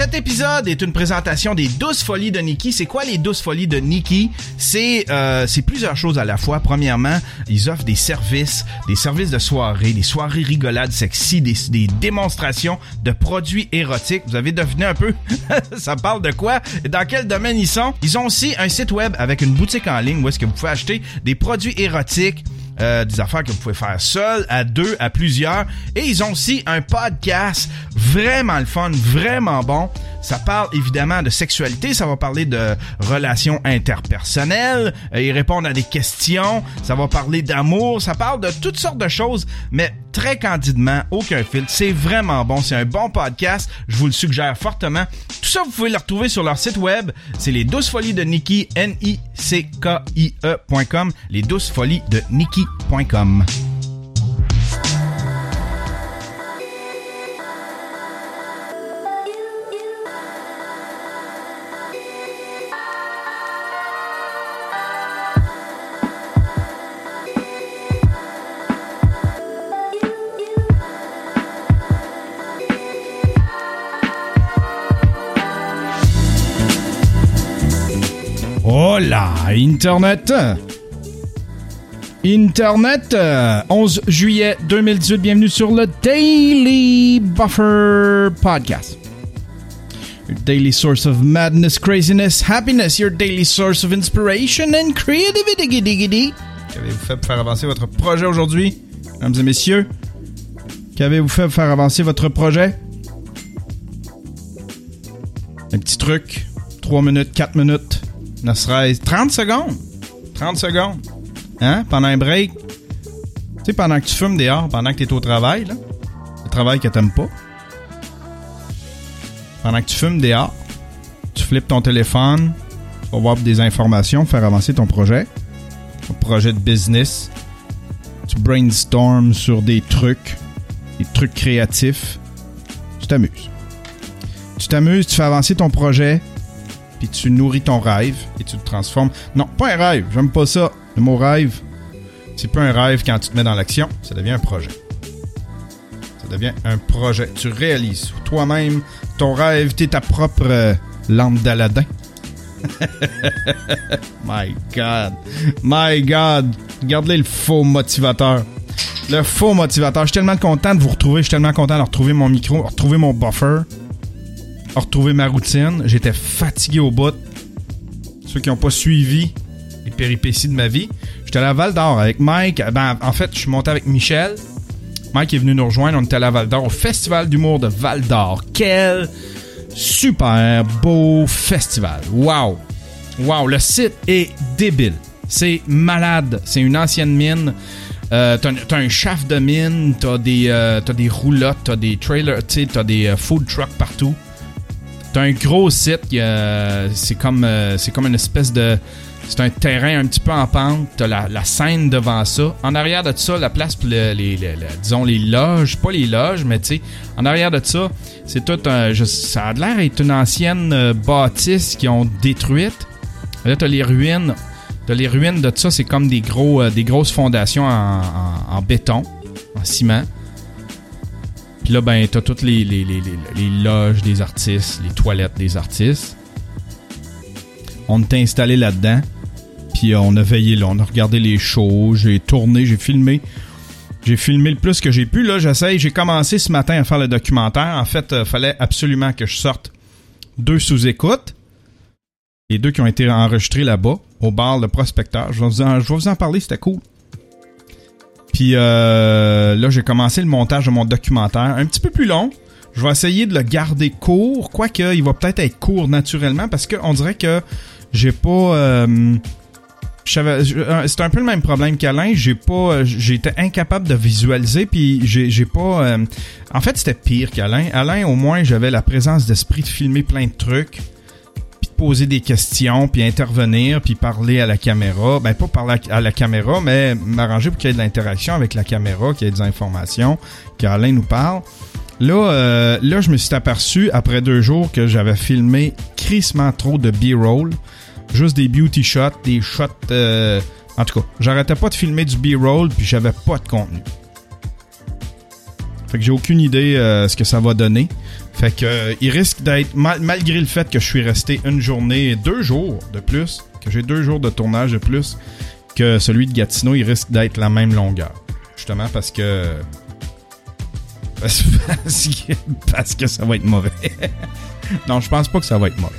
Cet épisode est une présentation des douze folies de Nikki. C'est quoi les douze folies de Nikki? C'est euh, plusieurs choses à la fois. Premièrement, ils offrent des services, des services de soirée, des soirées rigolades sexy, des, des démonstrations de produits érotiques. Vous avez deviné un peu? Ça parle de quoi? Dans quel domaine ils sont? Ils ont aussi un site web avec une boutique en ligne où est-ce que vous pouvez acheter des produits érotiques, euh, des affaires que vous pouvez faire seul, à deux, à plusieurs. Et ils ont aussi un podcast vraiment le fun, vraiment bon. Ça parle évidemment de sexualité, ça va parler de relations interpersonnelles, euh, ils répondent à des questions, ça va parler d'amour, ça parle de toutes sortes de choses, mais très candidement, aucun filtre. C'est vraiment bon, c'est un bon podcast, je vous le suggère fortement. Tout ça, vous pouvez le retrouver sur leur site web. C'est les 12 folies de Nikki, N-I-C-K-I-E.com, les 12 folies de Nikki.com. Internet! Internet, euh, 11 juillet 2018, bienvenue sur le Daily Buffer Podcast. Your daily source of madness, craziness, happiness, your daily source of inspiration and creativity. Qu'avez-vous fait pour faire avancer votre projet aujourd'hui, mesdames et messieurs? Qu'avez-vous fait pour faire avancer votre projet? Un petit truc, 3 minutes, 4 minutes, ne serait-ce 30 secondes. 30 secondes. Hein? Pendant un break. Tu sais, pendant que tu fumes dehors, pendant que tu es au travail, là. Le travail que t'aimes pas. Pendant que tu fumes dehors, tu flippes ton téléphone, tu vas voir des informations, faire avancer ton projet. Ton projet de business. Tu brainstorms sur des trucs, des trucs créatifs. Tu t'amuses. Tu t'amuses, tu fais avancer ton projet, puis tu nourris ton rêve et tu le transformes. Non, pas un rêve, j'aime pas ça. Le mot rêve, c'est pas un rêve quand tu te mets dans l'action, ça devient un projet. Ça devient un projet. Tu réalises toi-même ton rêve, t'es ta propre euh, lampe d'Aladin. My God. My God. Regardez le faux motivateur. Le faux motivateur. Je suis tellement content de vous retrouver. Je suis tellement content de retrouver mon micro, de retrouver mon buffer retrouver ma routine. J'étais fatigué au bout. Ceux qui n'ont pas suivi les péripéties de ma vie. J'étais à Val d'Or avec Mike. Ben, en fait, je suis monté avec Michel. Mike est venu nous rejoindre. On était à Val d'Or au Festival d'humour de Val d'Or. Quel super beau festival. Wow. Wow. Le site est débile. C'est malade. C'est une ancienne mine. Euh, t'as, t'as un shaft de mine, t'as des, euh, t'as des roulottes, t'as des trailers, t'as des euh, food trucks partout. T'as un gros site, euh, c'est comme euh, c'est comme une espèce de c'est un terrain un petit peu en pente. T'as la, la scène devant ça. En arrière de ça, la place pour le- les, disons les loges, pas les loges, mais tu sais, en arrière de ça, c'est tout un, ça a l'air d'être une ancienne euh, bâtisse qu'ils ont détruite. Là, t'as les ruines. T'as les ruines de ça, c'est comme des gros, des grosses fondations en béton, en ciment. Là, ben, t'as toutes les, loges des artistes, les toilettes des artistes. On était installé là-dedans. Puis euh, on a veillé là, on a regardé les shows, j'ai tourné, j'ai filmé. J'ai filmé le plus que j'ai pu. Là, j'essaye. J'ai commencé ce matin à faire le documentaire. En fait, il fallait absolument que je sorte deux sous-écoutes. Les deux qui ont été enregistrés là-bas, au bar Le Prospecteur. Je vous en, je vais vous en parler, c'était cool. Puis euh, là, j'ai commencé le montage de mon documentaire. Un petit peu plus long. Je vais essayer de le garder court, quoique il va peut-être être court naturellement, parce qu'on dirait que j'ai pas... euh, euh, c'est un peu le même problème qu'Alain. J'ai pas, euh, j'étais incapable de visualiser, puis j'ai, pas. en fait, c'était pire qu'Alain. Alain, au moins, j'avais la présence d'esprit de filmer plein de trucs, poser des questions, puis intervenir, puis parler à la caméra. Ben pas parler à la caméra, mais m'arranger pour qu'il y ait de l'interaction avec la caméra, qu'il y ait des informations, qu'Alain nous parle. Là, euh, là, je me suis aperçu après deux jours que j'avais filmé crissement trop de B-roll. Juste des beauty shots, des shots. euh, En tout cas, j'arrêtais pas de filmer du B-roll puis j'avais pas de contenu. Fait que j'ai aucune idée euh, ce que ça va donner. Fait que euh, il risque d'être mal- malgré le fait que je suis resté une journée, deux jours de plus, que j'ai deux jours de tournage de plus que celui de Gatineau, il risque d'être la même longueur. Justement parce que parce, que parce que ça va être mauvais. non, je pense pas que ça va être mauvais.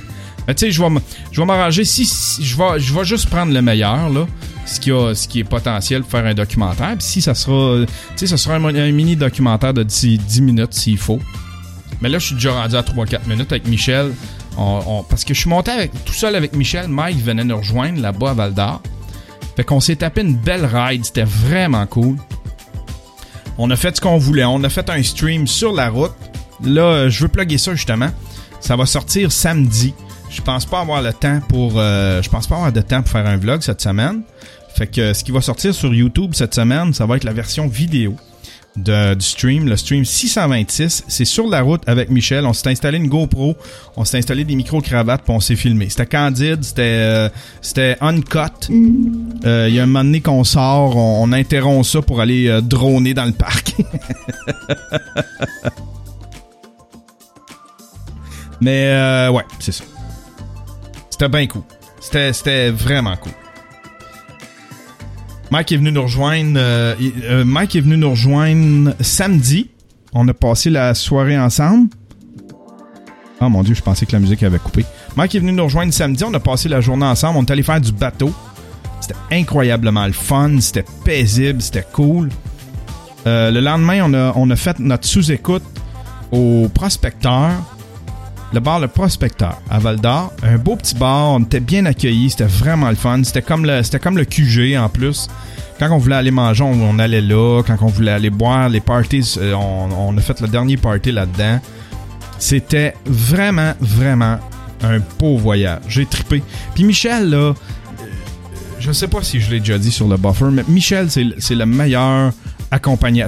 Mais tu sais, je vais m'arranger si, si- je vais je vais juste prendre le meilleur là, ce qui a ce qui est potentiel pour faire un documentaire. Puis si ça sera tu sais, ça sera un, mini documentaire de 10, 10 minutes s'il faut. Mais là, je suis déjà rendu à 3-4 minutes avec Michel. Parce que je suis monté tout seul avec Michel. Mike venait nous rejoindre là-bas à Val d'Or. Fait qu'on s'est tapé une belle ride. C'était vraiment cool. On a fait ce qu'on voulait. On a fait un stream sur la route. Là, je veux plugger ça justement. Ça va sortir samedi. Je pense pas avoir le temps pour. euh, je pense pas avoir de temps pour faire un vlog cette semaine. Fait que ce qui va sortir sur YouTube cette semaine, ça va être la version vidéo de, du stream, le stream 626. C'est sur la route avec Michel. On s'est installé une GoPro, on s'est installé des micro-cravates, puis on s'est filmé. C'était candide, c'était euh, c'était uncut. Euh, Il y a un moment donné qu'on sort, on, on interrompt ça pour aller euh, droner dans le parc. Mais ouais, c'est ça. C'était bien cool. C'était c'était vraiment cool. Mike est venu nous rejoindre. euh, euh, Mike est venu nous rejoindre samedi. On a passé la soirée ensemble. Oh mon dieu, je pensais que la musique avait coupé. Mike est venu nous rejoindre samedi. On a passé la journée ensemble. On est allé faire du bateau. C'était incroyablement le fun. C'était paisible. C'était cool. Euh, le lendemain, on a, on a fait notre sous-écoute au prospecteur. Le bar Le Prospecteur à Val d'Or. Un beau petit bar. On était bien accueillis. C'était vraiment le fun. C'était comme le, c'était comme le QG en plus. Quand on voulait aller manger, on, allait là. Quand on voulait aller boire, les parties, euh, on, a fait le dernier party là-dedans. C'était vraiment, vraiment un beau voyage. J'ai trippé. Puis Michel, là, euh, je sais pas si je l'ai déjà dit sur le buffer, mais Michel, c'est le meilleur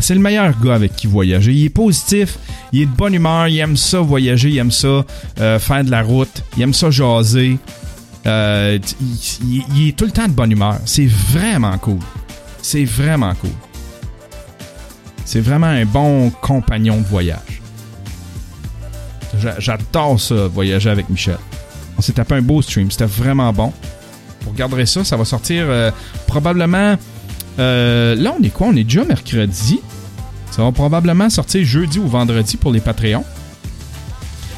C'est le meilleur gars avec qui voyager. Il est positif, il est de bonne humeur, il aime ça voyager, il aime ça euh, faire de la route, il aime ça jaser. Euh, il, est tout le temps de bonne humeur. C'est vraiment cool. C'est vraiment cool. C'est vraiment un bon compagnon de voyage. J'a- J'adore ça, voyager avec Michel. On s'est tapé un beau stream, c'était vraiment bon. Vous regarderez ça, ça va sortir euh, probablement. Euh, là, on est quoi? On est déjà mercredi. Ça va probablement sortir jeudi ou vendredi pour les Patreons.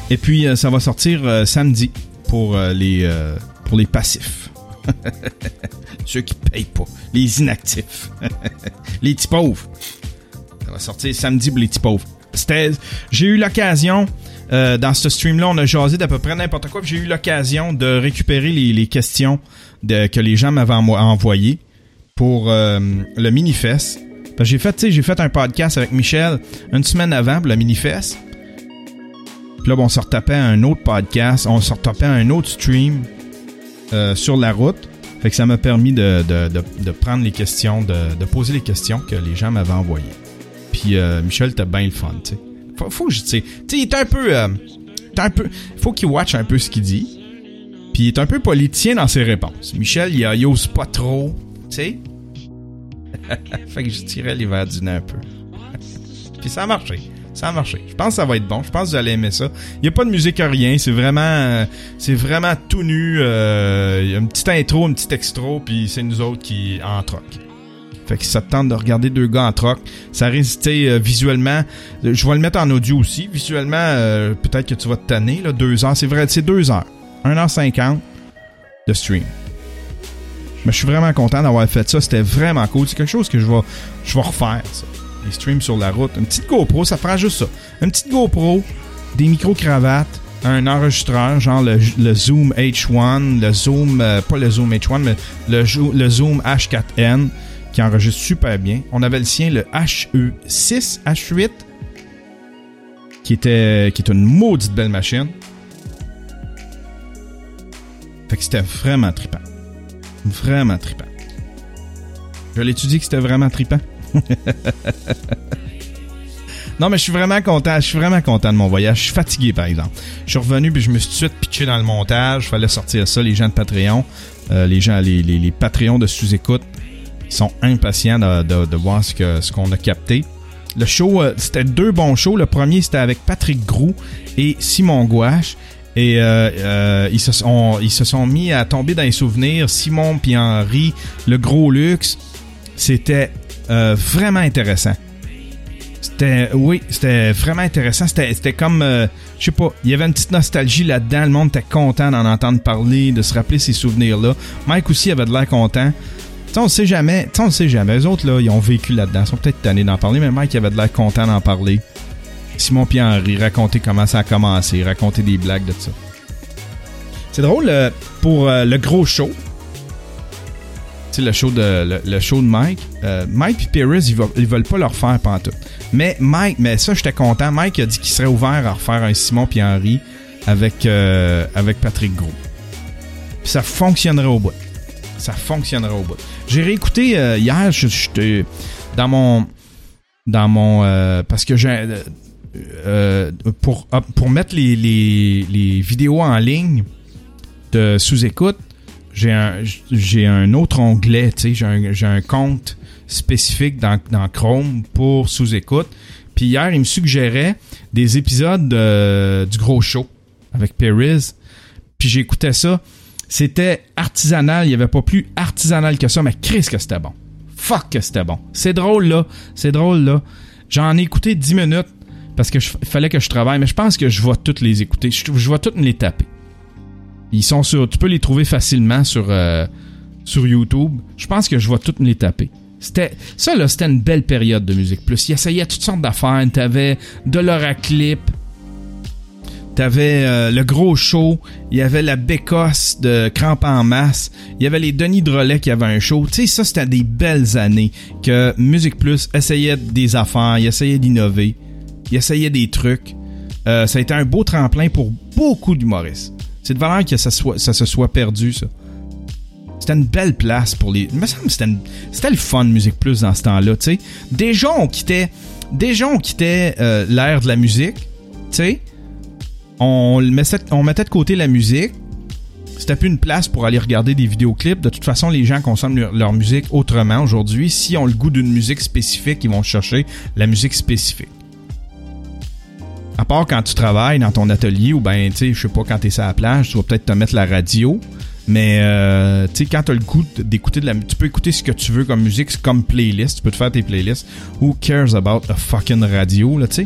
Et puis, euh, ça va sortir euh, samedi pour les passifs. Ceux qui payent pas. Les inactifs. les petits pauvres. Ça va sortir samedi pour les petits pauvres. J'ai eu l'occasion, dans ce stream-là, on a jasé d'à peu près n'importe quoi, j'ai eu l'occasion de récupérer les, questions que les gens m'avaient envo- envoyées pour euh, le Minifest. J'ai fait, j'ai fait un podcast avec Michel une semaine avant pour le Minifest. Puis là, bon, on se retapait un autre podcast, on se retapait un autre stream euh, sur la route. Fait que ça m'a permis de, prendre les questions, de, poser les questions que les gens m'avaient envoyées. Puis euh, Michel, t'as bien le fun, tu sais. Faut, tu sais, il est un peu, euh, un peu, faut qu'il watch un peu ce qu'il dit. Puis il est un peu politicien dans ses réponses. Michel, il, il ose pas trop, tu sais? fait que je tirais les verres du nez un peu. Puis ça a marché. Ça a marché. Je pense que ça va être bon. Je pense que vous allez aimer ça. Il n'y a pas de musique à rien. C'est vraiment, euh, c'est vraiment tout nu. Euh, Il y a une petite intro, une petite extra, puis c'est nous autres qui en troc. Fait que ça te tente de regarder deux gars en troc. Ça tu sais, euh, visuellement. euh, Je vais le mettre en audio aussi. Visuellement, euh, peut-être que tu vas te tanner, là. Deux heures. C'est vrai, c'est deux heures. 1h50 de stream. Mais je suis vraiment content d'avoir fait ça. C'était vraiment cool. C'est quelque chose que je vais, je vais refaire, ça. Les streams sur la route. Une petite GoPro, ça fera juste ça. Une petite GoPro, des micro-cravates, un enregistreur, genre le, Zoom H1, le Zoom, euh, pas le Zoom H1, mais le Zoom H4n, qui enregistre super bien. On avait le sien, le HE6, H8, qui était, qui est une maudite belle machine. Fait que c'était vraiment trippant. Vraiment trippant. Je l'ai-tu dit que c'était vraiment trippant? non, mais je suis vraiment content. Je suis vraiment content de mon voyage. Je suis fatigué, par exemple. Je suis revenu puis je me suis tout de suite pitché dans le montage. Fallait sortir ça, les gens de Patreon. Euh, les gens, les, les, les Patreons de sous-écoute sont impatients de, de, de voir ce que ce qu'on a capté. Le show, euh, c'était deux bons shows. Le premier, c'était avec Patrick Grou et Simon Gouache. Et euh, euh, ils, se sont, ils se sont mis à tomber dans les souvenirs. Simon puis Henri, le gros luxe. C'était euh, vraiment intéressant. C'était, oui, c'était vraiment intéressant. C'était, c'était comme, euh, je sais pas, il y avait une petite nostalgie là-dedans. Le monde était content d'en entendre parler, de se rappeler ces souvenirs-là. Mike aussi avait de l'air content. T'sais, on sait jamais, on sait jamais. Eux autres, là, ils ont vécu là-dedans. Ils sont peut-être tannés d'en parler, mais Mike avait de l'air content d'en parler. Simon puis Henri, raconter comment ça a commencé, raconter des blagues de ça. C'est drôle, euh, pour euh, le gros show, tu sais, le show de, le, show de Mike, euh, Mike et Paris, ils, veulent- pas le refaire pendant tout. Mais Mike, mais ça, j'étais content. Mike a dit qu'il serait ouvert à refaire un Simon puis Henri avec, Patrick Gros. Ça fonctionnerait au bout. Ça fonctionnerait au bout. J'ai réécouté hier, j'étais dans mon dans mon parce que j'ai euh, euh, pour ah, pour mettre les, vidéos en ligne de sous-écoute, j'ai un autre onglet, j'ai un, j'ai un compte spécifique dans, Chrome pour sous-écoute. Puis hier, il me suggérait des épisodes de- du gros show avec Paris. Puis j'écoutais ça. C'était artisanal, il n'y avait pas plus artisanal que ça, mais Chris que c'était bon. Fuck que c'était bon. C'est drôle là, c'est drôle là. J'en ai écouté 10 minutes parce que il fallait que je travaille, mais je pense que je vais toutes les écouter. Je, vais toutes me les taper. Ils sont sur, tu peux les trouver facilement sur euh, sur YouTube. Je pense que je vais toutes me les taper. C'était ça là, c'était une belle période de musique plus. Ils essayaient toutes sortes d'affaires. T'avais de l'oraclip, T'avais euh, le gros show, il y avait la bécosse de Crampe en masse, il y avait les Denis Drolet qui avaient un show. Tu sais, ça, c'était des belles années que Musique Plus essayait des affaires, il essayait d'innover, il essayait des trucs. Euh, ça a été un beau tremplin pour beaucoup d'humoristes. C'est de valeur que ça, se soit perdu, ça. C'était une belle place pour les. Il me semble c'était, c'était le fun Musique Plus dans ce temps-là, tu sais. Déjà, on quittait, euh, l'ère de la musique, tu sais on, mettait, de côté la musique. C'était plus une place pour aller regarder des vidéoclips. De toute façon, les gens consomment leur, leur musique autrement aujourd'hui. Si on le goût d'une musique spécifique, ils vont chercher la musique spécifique. À part quand tu travailles dans ton atelier ou ben, tu sais, je sais pas, quand t'es sur la plage, tu vas peut-être te mettre la radio. Mais, euh, tu sais, quand t'as le goût d'écouter de la tu peux écouter ce que tu veux comme musique, comme playlist. Tu peux te faire tes playlists. Who cares about a fucking radio, là, tu sais?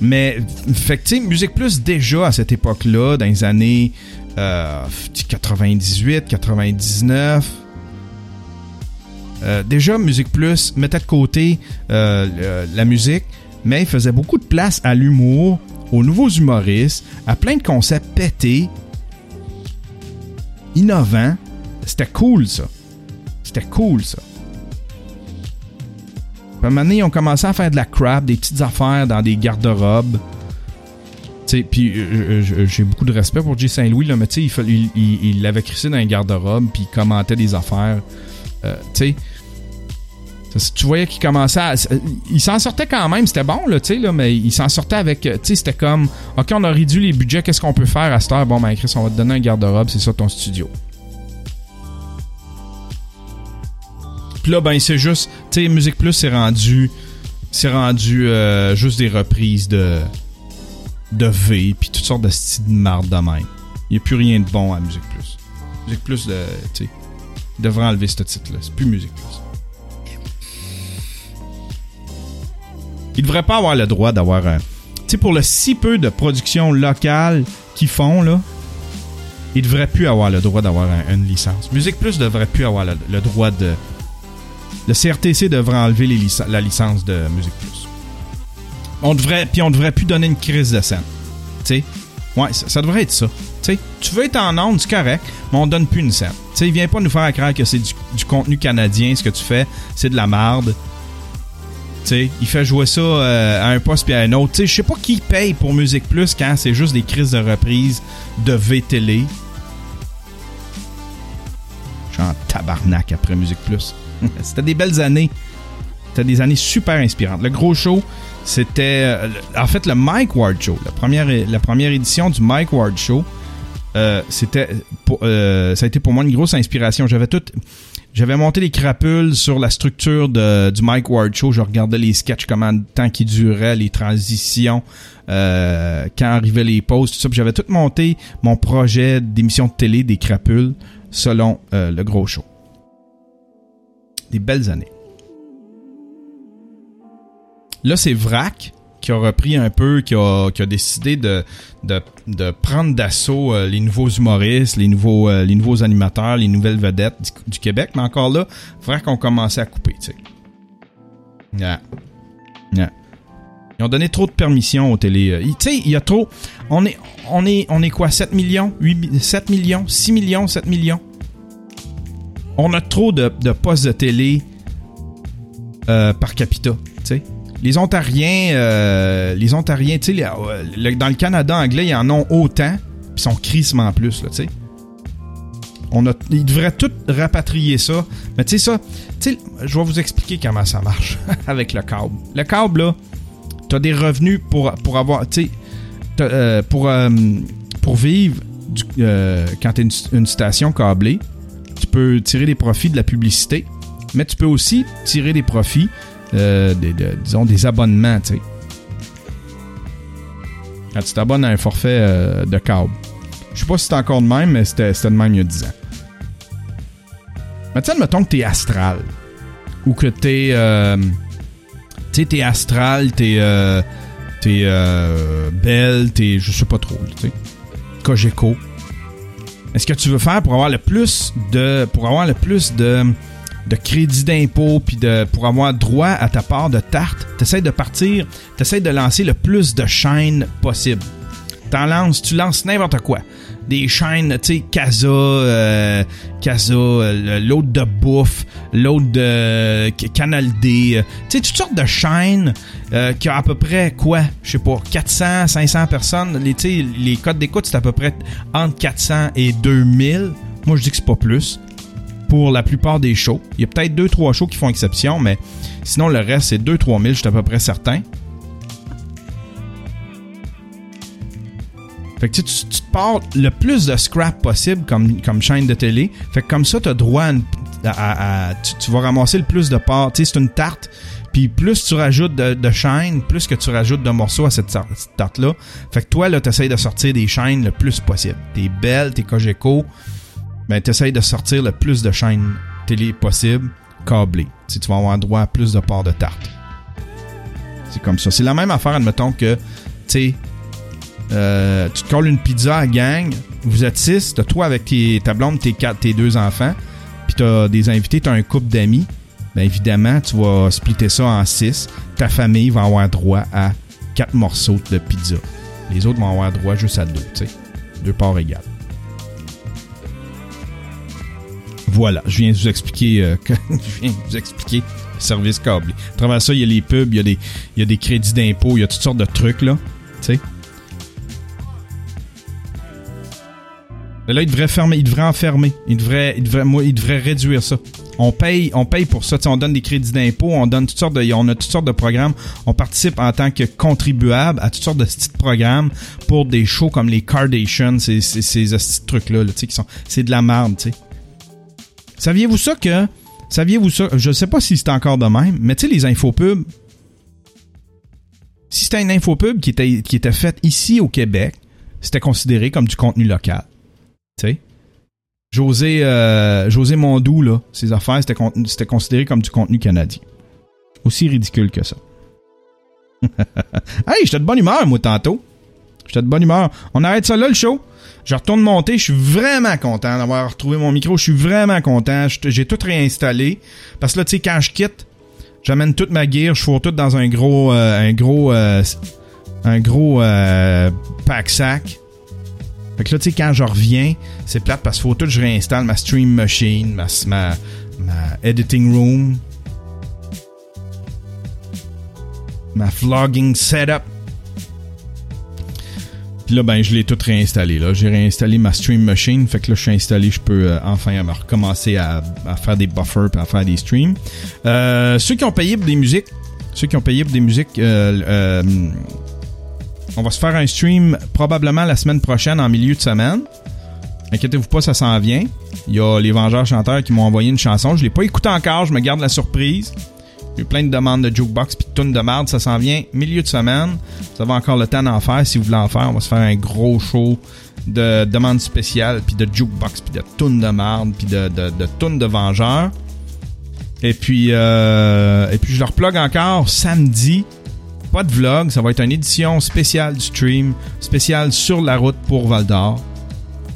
Mais, fait que, tu Musique Plus, déjà à cette époque-là, dans les années euh, 98, 99, euh, déjà Musique Plus mettait de côté euh, la musique, mais il faisait beaucoup de place à l'humour, aux nouveaux humoristes, à plein de concepts pétés, innovants. C'était cool, ça. C'était cool, ça. Puis à un moment donné, ils ont commencé à faire de la crap, des petites affaires dans des garde-robes. Puis euh, euh, j'ai beaucoup de respect pour J. Saint-Louis, mais tu sais, il, l'avait crissé dans un garde-robe, puis il commentait des affaires. Euh, tu tu voyais qu'il commençait à. Il s'en sortait quand même, c'était bon, là, tu sais, là, mais il s'en sortait avec. Tu sais, c'était comme, OK, on a réduit les budgets, qu'est-ce qu'on peut faire à cette heure? Bon, ben, Chris, on va te donner un garde-robe, c'est ça ton studio. Puis là, ben, c'est juste. Tu sais, Musique Plus, c'est rendu. C'est rendu euh, juste des reprises de. de V, puis toutes sortes de styles de marde de même. Il n'y a plus rien de bon à Musique Plus. Musique Plus, de, tu sais, ils devraient enlever ce titre-là. C'est plus Musique Plus. Ils devraient pas avoir le droit d'avoir un. Tu sais, pour le si peu de production locale qu'ils font, là, ils devraient plus avoir le droit d'avoir un- une licence. Musique Plus devrait plus avoir le, droit de. Le CRTC devrait enlever la licence de Musique Plus. On devrait, puis on devrait plus donner une crise de scène. Tu sais, ouais, ça, devrait être ça. Tu veux être en onde, c'est correct, mais on donne plus une scène. Tu sais, viens pas nous faire croire que c'est du, du contenu canadien, ce que tu fais, c'est de la marde. Il fait jouer ça euh, à un poste puis à un autre. Je sais pas qui paye pour Musique Plus quand c'est juste des crises de reprise de V-Télé. Je suis en tabarnak après Musique Plus. C'était des belles années. C'était des années super inspirantes. Le gros show, c'était euh, en fait le Mike Ward Show. La première, la édition du Mike Ward Show, euh, c'était ça a été pour moi une grosse inspiration. J'avais tout J'avais monté les crapules sur la structure de, du Mike Ward Show. Je regardais les sketchs, comment de temps qui duraient, les transitions, euh, quand arrivaient les pauses, tout ça. J'avais tout monté mon projet d'émission de télé des crapules selon euh, le gros show. Des belles années. Là, c'est Vrac qui a repris un peu, qui a, qui a décidé de, de, de prendre d'assaut euh, les nouveaux humoristes, les nouveaux, euh, les nouveaux animateurs, les nouvelles vedettes du, Québec. Mais encore là, Vrac qu'on commencé à couper. Yeah. Yeah. Ils ont donné trop de permissions aux télé. Euh, tu sais, il y a trop. On est, on est, on est quoi 7 millions 8, 7 millions 6 millions 7 millions? On a trop de, de postes de télé par capita, les Ontariens, euh, les Ontariens, tu sais, dans le Canada anglais, ils en ont autant, puis sont crissement plus, tu sais. On a, ils devraient tout rapatrier ça. Mais tu sais, ça, je vais vous expliquer comment ça marche avec le câble. Le câble, là, t'as des revenus pour, avoir, tu euh, pour, euh, pour vivre quand t'es une, une station câblée, tu peux tirer des profits de la publicité, mais tu peux aussi tirer des profits euh, disons, des abonnements, tu sais. Tu t'abonnes à un forfait euh, de câble. Je sais pas si c'est encore de même, mais c'était de même il y a 10 ans. Mais mettons que t'es astral. Ou que t'es. Euh, tu sais, t'es astral, t'es. Euh, t'es euh, belle, t'es. Je sais pas trop, tu sais. Cogeco. Est-ce que tu veux faire pour avoir le plus de. Pour avoir le plus de de crédit d'impôt, puis de pour avoir droit à ta part de tarte, t'essayes de partir, t'essayes de lancer le plus de chaînes possible. T'en lances, tu lances n'importe quoi. Des chaînes, tu sais, Casa, euh, Casa, euh, l'autre de bouffe, l'autre de Canal D, euh, tu sais, toutes sortes de chaînes euh, qui ont à peu près quoi, je sais pas, 400, 500 personnes. Les, les codes d'écoute, c'est à peu près entre 400 et 2000. Moi, je dis que c'est pas plus pour la plupart des shows. Il y a peut-être 2-3 shows qui font exception, mais sinon le reste c'est 2-3 000, je suis à peu près certain. Fait que tu, tu, te pars le plus de scrap possible comme, comme chaîne de télé. Fait que comme ça, tu as droit à, tu, vas ramasser le plus de parts. C'est une tarte. Puis plus tu rajoutes de, chaînes, plus que tu rajoutes de morceaux à cette, tarte-là. Fait que toi, là, tu essayes de sortir des chaînes le plus possible. T'es belle, t'es Cogeco, ben, t'essayes de sortir le plus de chaînes télé possible câblées. Si tu vas avoir droit à plus de parts de tarte. C'est comme ça. C'est la même affaire, admettons que, tu sais, euh, tu te colles une pizza à gang, vous êtes six, t'as toi avec tes, ta blonde, tes quatre, tes deux enfants, puis t'as des invités, t'as un couple d'amis, ben évidemment, tu vas splitter ça en six. Ta famille va avoir droit à quatre morceaux de pizza. Les autres vont avoir droit juste à deux, tu sais. Deux parts égales. Voilà, je viens de vous expliquer, euh, je viens vous expliquer le service câblé. À travers ça, il y a les pubs, il y a des, il y a des crédits d'impôt, il y a toutes sortes de trucs, là. Tu sais. Là, il devrait fermer, il devrait enfermer. Il devrait, il devrait, moi, il devrait réduire ça. On paye, on paye pour ça. on donne des crédits d'impôt, on donne toutes sortes de, on a toutes sortes de programmes. On participe en tant que contribuable à toutes sortes de petits programmes pour des shows comme les Kardashians, ces, ces, ces, trucs-là, là, sais, qui sont, c'est de la merde, tu sais. Saviez-vous ça que. Saviez-vous ça? Je ne sais pas si c'est encore de même, mais tu sais, les infopubs. Si c'était une infopub qui était, qui était faite ici au Québec, c'était considéré comme du contenu local. Tu sais? José, euh, José Mondou, là, ses affaires, c'était considéré comme du contenu canadien. Aussi ridicule que ça. hey, j'étais de bonne humeur, moi, tantôt. J'étais de bonne humeur. On arrête ça là, le show? Je retourne monter, je suis vraiment content d'avoir retrouvé mon micro, je suis vraiment content, j'ai tout réinstallé. Parce que là tu sais quand je quitte, j'amène toute ma gear, je fous tout dans un gros euh, un gros euh, un gros euh, pack sac. Fait que là tu sais quand je reviens, c'est plate parce qu'il faut tout je réinstalle ma stream machine, ma ma, ma editing room, ma vlogging setup puis là, ben, je l'ai tout réinstallé. Là. J'ai réinstallé ma Stream Machine. Fait que là, je suis installé, je peux euh, enfin recommencer à, faire des buffers et à faire des streams. Euh, ceux qui ont payé pour des musiques, ceux qui ont payé pour des musiques, euh, on va se faire un stream probablement la semaine prochaine en milieu de semaine. Inquiétez-vous pas, ça s'en vient. Il y a les Vengeurs chanteurs qui m'ont envoyé une chanson. Je l'ai pas écouté encore, je me garde la surprise. J'ai eu plein de demandes de jukebox puis de tunes de merde. Ça s'en vient milieu de semaine. Vous avez encore le temps d'en faire. Si vous voulez en faire, on va se faire un gros show de demandes spéciales puis de jukebox puis de tunes de merde puis de, de, de tunes Vengeurs. Et puis, euh, et puis je leur plug encore samedi. Pas de vlog, ça va être une édition spéciale du stream, spéciale sur la route pour Val d'Or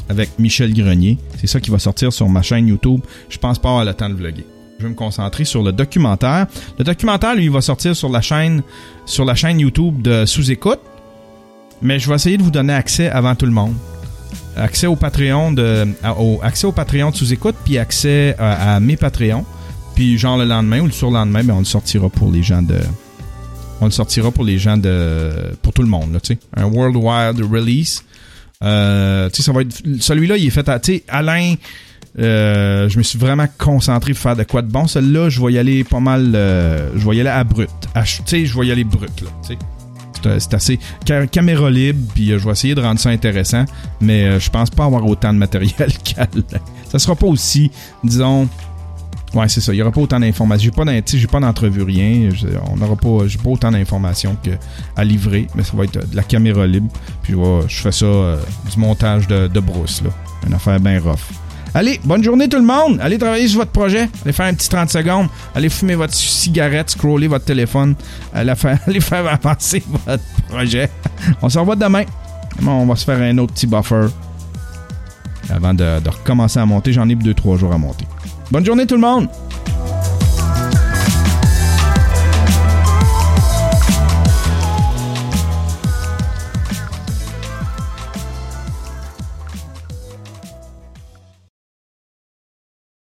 avec Michel Grenier. C'est ça qui va sortir sur ma chaîne YouTube. Je pense pas avoir le temps de vlogger. Je vais me concentrer sur le documentaire. Le documentaire, lui, va sortir sur la chaîne, sur la chaîne YouTube de Sous-Écoute. Mais je vais essayer de vous donner accès avant tout le monde. Accès au Patreon de, accès Patreon de Sous-Écoute, puis accès à, mes Patreons. Puis genre le lendemain ou le surlendemain, ben on le sortira pour les gens de, on le sortira pour les gens de, pour tout le monde, tu sais. Un worldwide release. Euh, tu sais, ça va être, celui-là, il est fait à, tu sais, Alain, euh, je me suis vraiment concentré pour faire de quoi de bon. Celui-là, je vais y aller pas mal, euh, je vais y aller à brut. Tu sais, je vais y aller brut, là. C'est assez caméra libre, puis euh, je vais essayer de rendre ça intéressant, mais je pense pas avoir autant de matériel qu'Alain. Ça sera pas aussi, disons, Ouais, c'est ça. Il n'y aura pas autant d'informations. J'ai pas d'entrevue, rien. On n'aura pas, j'ai pas autant d'informations à livrer, mais ça va être de la caméra libre. Puis je fais ça du montage de, de, brousse, là. Une affaire bien rough. Allez, bonne journée tout le monde. Allez travailler sur votre projet. Allez faire un petit 30 secondes. Allez fumer votre cigarette, scroller votre téléphone. Allez faire, avancer votre projet. On se revoit demain. On va se faire un autre petit buffer avant de, recommencer à monter. J'en ai deux, trois jours à monter. Bonne journée tout le monde!